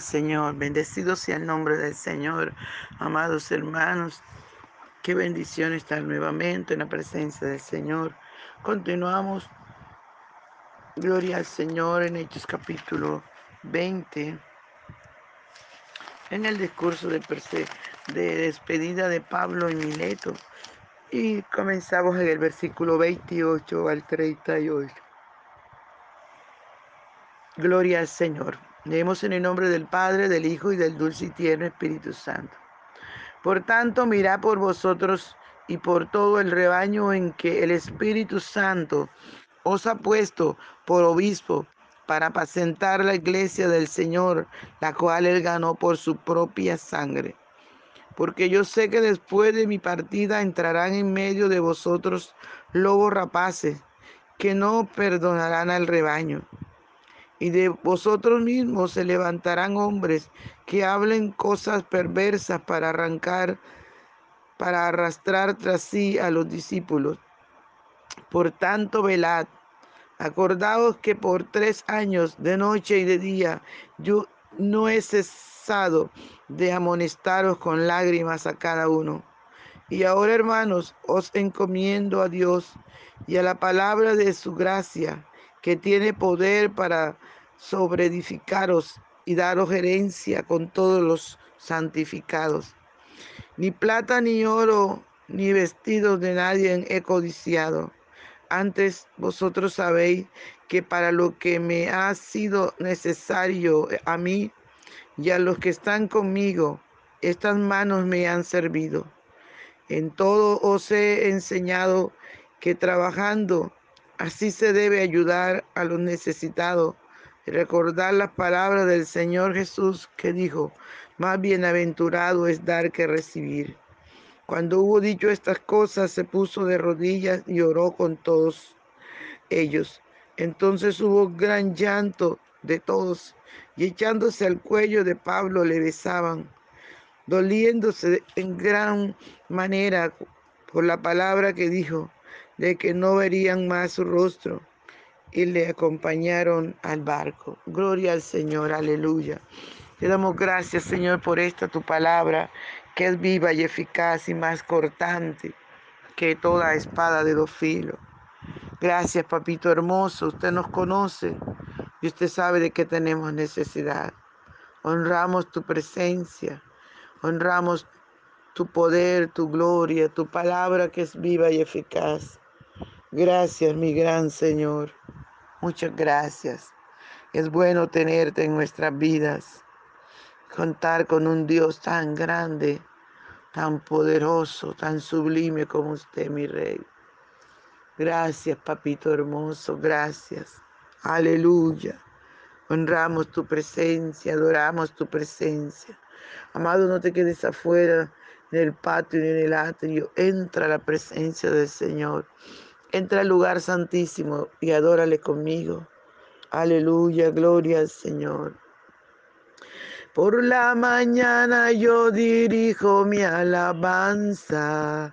Señor. Bendecido sea el nombre del Señor. Amados hermanos, qué bendición estar nuevamente en la presencia del Señor. Continuamos. Gloria al Señor en Hechos capítulo 20. En el discurso de, de despedida de Pablo y Mileto. Y comenzamos en el versículo 28 al 38. Gloria al Señor. Leemos en el nombre del Padre, del Hijo y del dulce y tierno Espíritu Santo. Por tanto, mirad por vosotros y por todo el rebaño en que el Espíritu Santo os ha puesto por obispo para apacentar la iglesia del Señor, la cual él ganó por su propia sangre. Porque yo sé que después de mi partida entrarán en medio de vosotros lobos rapaces, que no perdonarán al rebaño y de vosotros mismos se levantarán hombres que hablen cosas perversas para arrancar, para arrastrar tras sí a los discípulos. Por tanto, velad, acordaos que por tres años, de noche y de día, yo no he cesado de amonestaros con lágrimas a cada uno. Y ahora, hermanos, os encomiendo a Dios y a la palabra de su gracia que tiene poder para sobreedificaros y daros herencia con todos los santificados. Ni plata ni oro ni vestidos de nadie he codiciado. Antes vosotros sabéis que para lo que me ha sido necesario a mí y a los que están conmigo, estas manos me han servido. En todo os he enseñado que trabajando Así se debe ayudar a los necesitados y recordar las palabras del Señor Jesús que dijo, más bienaventurado es dar que recibir. Cuando hubo dicho estas cosas, se puso de rodillas y oró con todos ellos. Entonces hubo gran llanto de todos y echándose al cuello de Pablo le besaban, doliéndose en gran manera por la palabra que dijo de que no verían más su rostro y le acompañaron al barco. Gloria al Señor, aleluya. Te damos gracias, Señor, por esta tu palabra, que es viva y eficaz y más cortante que toda espada de dos filos. Gracias, papito hermoso. Usted nos conoce y usted sabe de qué tenemos necesidad. Honramos tu presencia, honramos tu poder, tu gloria, tu palabra que es viva y eficaz. Gracias, mi gran Señor. Muchas gracias. Es bueno tenerte en nuestras vidas. Contar con un Dios tan grande, tan poderoso, tan sublime como usted, mi Rey. Gracias, papito hermoso. Gracias. Aleluya. Honramos tu presencia, adoramos tu presencia. Amado, no te quedes afuera del patio ni en el atrio. Entra a la presencia del Señor. Entra al lugar santísimo y adórale conmigo. Aleluya, gloria al Señor. Por la mañana yo dirijo mi alabanza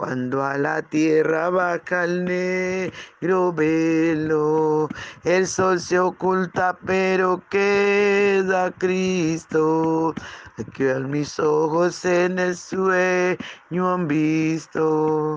cuando a la tierra baja el negro velo, el sol se oculta, pero queda Cristo, que mis ojos en el sueño han visto.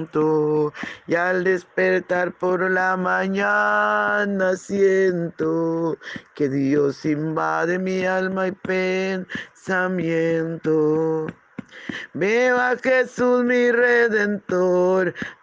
y al despertar por la mañana siento que Dios invade mi alma y pensamiento. Veo a Jesús mi redentor,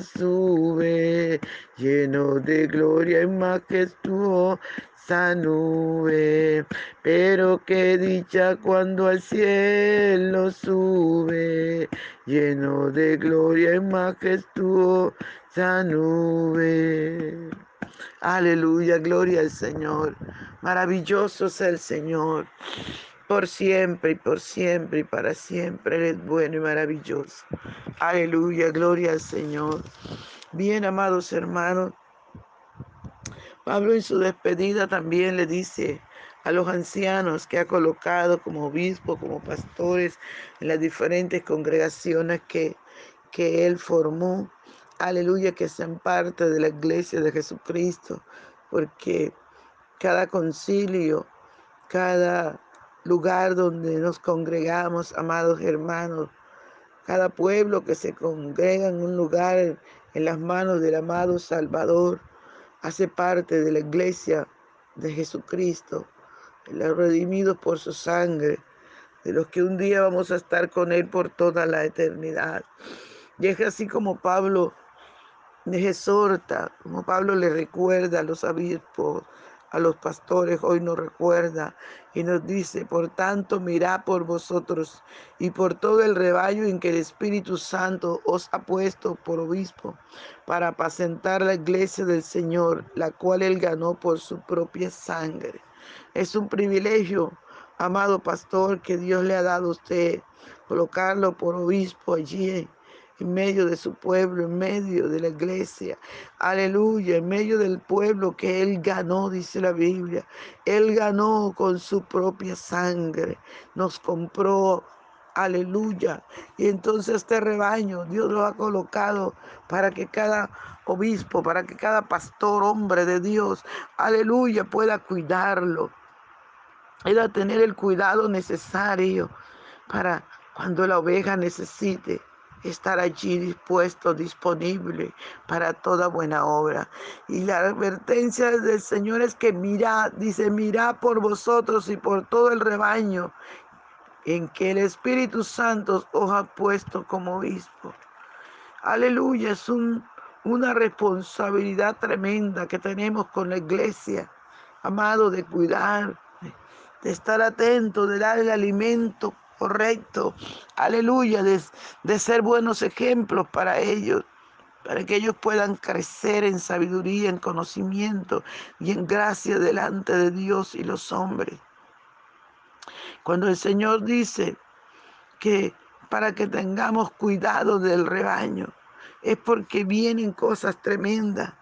sube, lleno de gloria y majestuosa nube. Pero qué dicha cuando al cielo sube, lleno de gloria y majestuosa nube. Aleluya, gloria al Señor. Maravilloso es el Señor por siempre y por siempre y para siempre. Él es bueno y maravilloso. Aleluya, gloria al Señor. Bien, amados hermanos, Pablo en su despedida también le dice a los ancianos que ha colocado como obispos, como pastores en las diferentes congregaciones que, que él formó. Aleluya, que sean parte de la iglesia de Jesucristo, porque cada concilio, cada lugar donde nos congregamos, amados hermanos. Cada pueblo que se congrega en un lugar en las manos del amado Salvador hace parte de la iglesia de Jesucristo, de los redimidos por su sangre, de los que un día vamos a estar con Él por toda la eternidad. Y es así como Pablo les exhorta, como Pablo le recuerda a los obispos, a los pastores, hoy nos recuerda y nos dice, por tanto, mirad por vosotros y por todo el rebaño en que el Espíritu Santo os ha puesto por obispo, para apacentar la iglesia del Señor, la cual él ganó por su propia sangre. Es un privilegio, amado pastor, que Dios le ha dado a usted, colocarlo por obispo allí en medio de su pueblo, en medio de la iglesia. Aleluya, en medio del pueblo que Él ganó, dice la Biblia. Él ganó con su propia sangre, nos compró. Aleluya. Y entonces este rebaño Dios lo ha colocado para que cada obispo, para que cada pastor, hombre de Dios, aleluya, pueda cuidarlo. Pueda tener el cuidado necesario para cuando la oveja necesite estar allí dispuesto, disponible para toda buena obra. Y la advertencia del Señor es que mira, dice, mira por vosotros y por todo el rebaño en que el Espíritu Santo os ha puesto como obispo. Aleluya, es una responsabilidad tremenda que tenemos con la iglesia, amado, de cuidar, de estar atento, de dar el alimento correcto, aleluya, de, de ser buenos ejemplos para ellos para que ellos puedan crecer en sabiduría, en conocimiento y en gracia delante de Dios y los hombres. Cuando el Señor dice que para que tengamos cuidado del rebaño, es porque vienen cosas tremendas,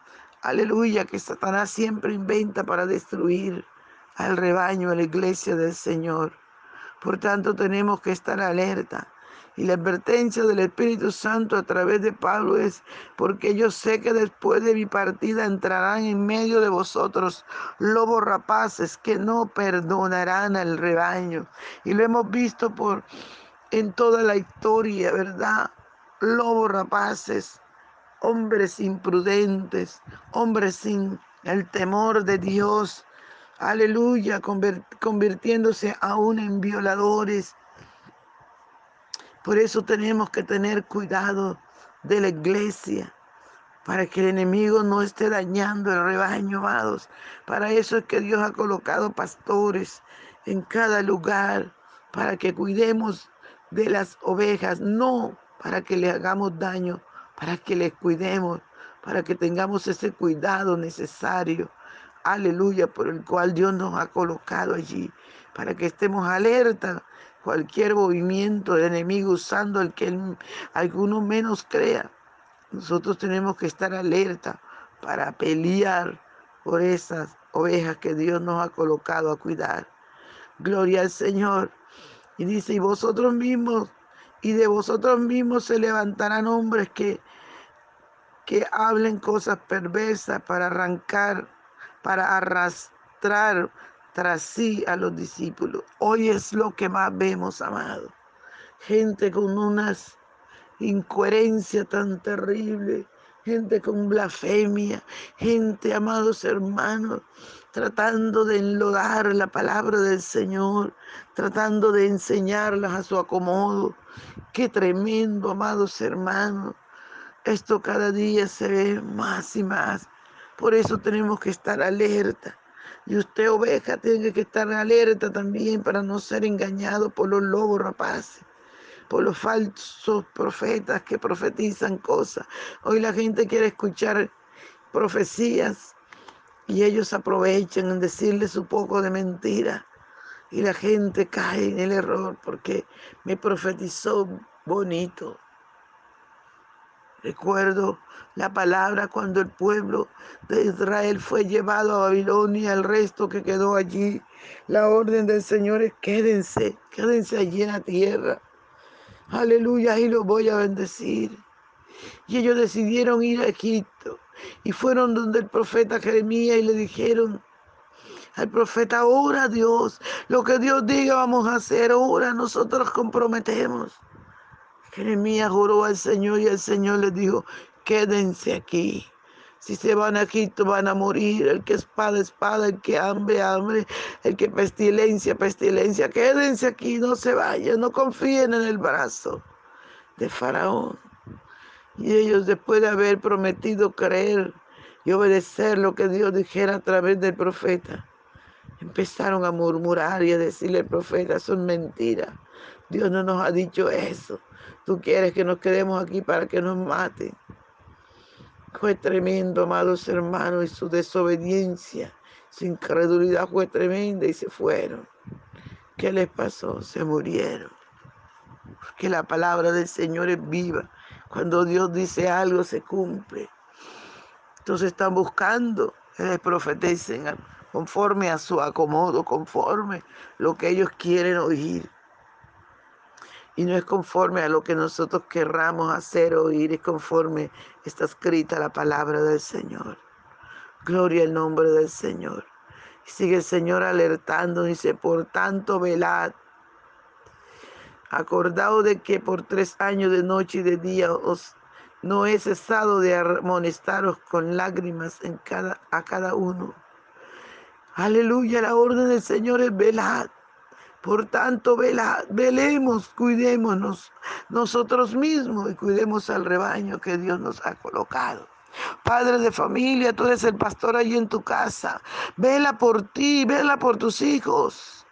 aleluya, que Satanás siempre inventa para destruir al rebaño, a la iglesia del Señor. Por tanto, tenemos que estar alerta. Y la advertencia del Espíritu Santo a través de Pablo es, porque yo sé que después de mi partida entrarán en medio de vosotros lobos rapaces que no perdonarán al rebaño. Y lo hemos visto por en toda la historia, ¿verdad? Lobos rapaces, hombres imprudentes, hombres sin el temor de Dios, aleluya, convirtiéndose aún en violadores, Por eso tenemos que tener cuidado de la iglesia, para que el enemigo no esté dañando el rebaño, amados. Para eso es que Dios ha colocado pastores en cada lugar, para que cuidemos de las ovejas, no para que le hagamos daño, para que les cuidemos, para que tengamos ese cuidado necesario. Aleluya, por el cual Dios nos ha colocado allí, para que estemos alerta cualquier movimiento del enemigo usando el que alguno menos crea. Nosotros tenemos que estar alerta para pelear por esas ovejas que Dios nos ha colocado a cuidar. Gloria al Señor. Y dice, y vosotros mismos, y de vosotros mismos se levantarán hombres que, que hablen cosas perversas para arrancar, para arrastrar tras sí a los discípulos. Hoy es lo que más vemos, amado. Gente con unas incoherencia tan terrible, gente con blasfemia, gente, amados hermanos, tratando de enlodar la palabra del Señor, tratando de enseñarlas a su acomodo. Qué tremendo, amados hermanos. Esto cada día se ve más y más. Por eso tenemos que estar alerta. Y usted, oveja, tiene que estar alerta también para no ser engañado por los lobos rapaces, por los falsos profetas que profetizan cosas. Hoy la gente quiere escuchar profecías y ellos aprovechan en decirle su poco de mentira. Y la gente cae en el error porque me profetizó bonito. Recuerdo la palabra cuando el pueblo de Israel fue llevado a Babilonia, el resto que quedó allí. La orden del Señor es quédense, quédense allí en la tierra. Aleluya, y los voy a bendecir. Y ellos decidieron ir a Egipto y fueron donde el profeta Jeremías y le dijeron al profeta, ora Dios, lo que Dios diga vamos a hacer, ora, nosotros comprometemos. Jeremías juró al Señor y el Señor les dijo, quédense aquí. Si se van a Egipto van a morir, el que espada, espada, el que hambre, hambre, el que pestilencia, pestilencia. Quédense aquí, no se vayan, no confíen en el brazo de Faraón. Y ellos después de haber prometido creer y obedecer lo que Dios dijera a través del profeta, empezaron a murmurar y a decirle al profeta, son mentiras. Dios no nos ha dicho eso. Tú quieres que nos quedemos aquí para que nos maten. Fue tremendo, amados hermanos, y su desobediencia, su incredulidad fue tremenda y se fueron. ¿Qué les pasó? Se murieron. Porque la palabra del Señor es viva. Cuando Dios dice algo, se cumple. Entonces están buscando les profeticen conforme a su acomodo, conforme lo que ellos quieren oír y no es conforme a lo que nosotros querramos hacer o oír, es conforme está escrita la palabra del Señor. Gloria al nombre del Señor. Sigue el Señor alertando, dice, por tanto velad, acordado de que por tres años de noche y de día os no he cesado de amonestaros con lágrimas en cada, a cada uno. Aleluya, la orden del Señor es velad. Por tanto, vela, velemos, cuidémonos nosotros mismos y cuidemos al rebaño que Dios nos ha colocado. Padre de familia, tú eres el pastor allí en tu casa. Vela por ti, vela por tus hijos.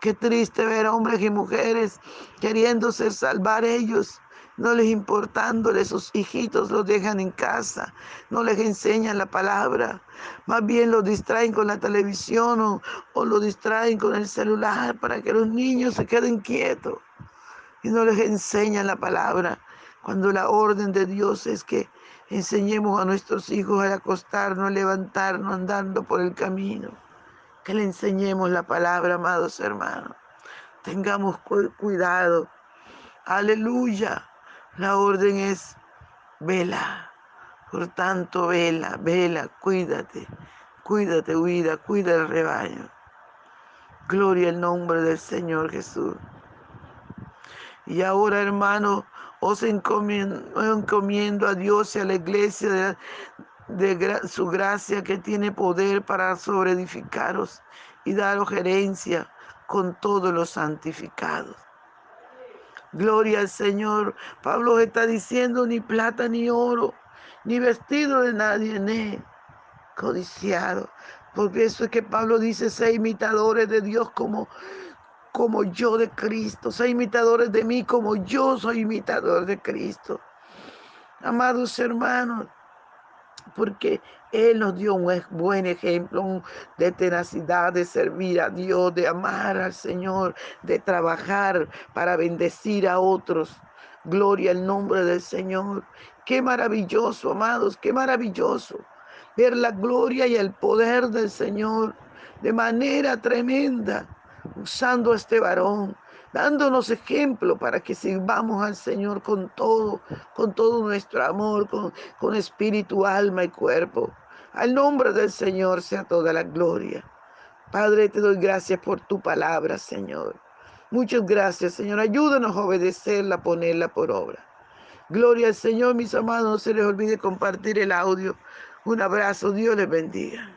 Qué triste ver hombres y mujeres queriéndose salvar ellos no les importándole, sus hijitos los dejan en casa, no les enseñan la palabra, más bien los distraen con la televisión o, o los distraen con el celular para que los niños se queden quietos y no les enseñan la palabra, cuando la orden de Dios es que enseñemos a nuestros hijos a acostarnos, a levantarnos andando por el camino, que le enseñemos la palabra, amados hermanos. Tengamos cuidado. Aleluya. La orden es vela. Por tanto, vela, vela, cuídate, cuídate, cuida, cuida el rebaño. Gloria al nombre del Señor Jesús. Y ahora, hermano, os encomiendo, a Dios y a la iglesia de, de su gracia que tiene poder para sobreedificaros y daros gerencia con todos los santificados. Gloria al Señor. Pablo está diciendo ni plata ni oro, ni vestido de nadie, ni codiciado. Porque eso es que Pablo dice, sé imitadores de Dios como, como yo de Cristo. Sé imitadores de mí como yo soy imitador de Cristo. Amados hermanos, porque Él nos dio un buen ejemplo de tenacidad, de servir a Dios, de amar al Señor, de trabajar para bendecir a otros. Gloria al nombre del Señor. Qué maravilloso, amados, qué maravilloso ver la gloria y el poder del Señor de manera tremenda usando a este varón dándonos ejemplo para que sirvamos al Señor con todo, con todo nuestro amor, con, con espíritu, alma y cuerpo. Al nombre del Señor sea toda la gloria. Padre, te doy gracias por tu palabra, Señor. Muchas gracias, Señor. Ayúdanos a obedecerla, ponerla por obra. Gloria al Señor, mis amados. No se les olvide compartir el audio. Un abrazo. Dios les bendiga.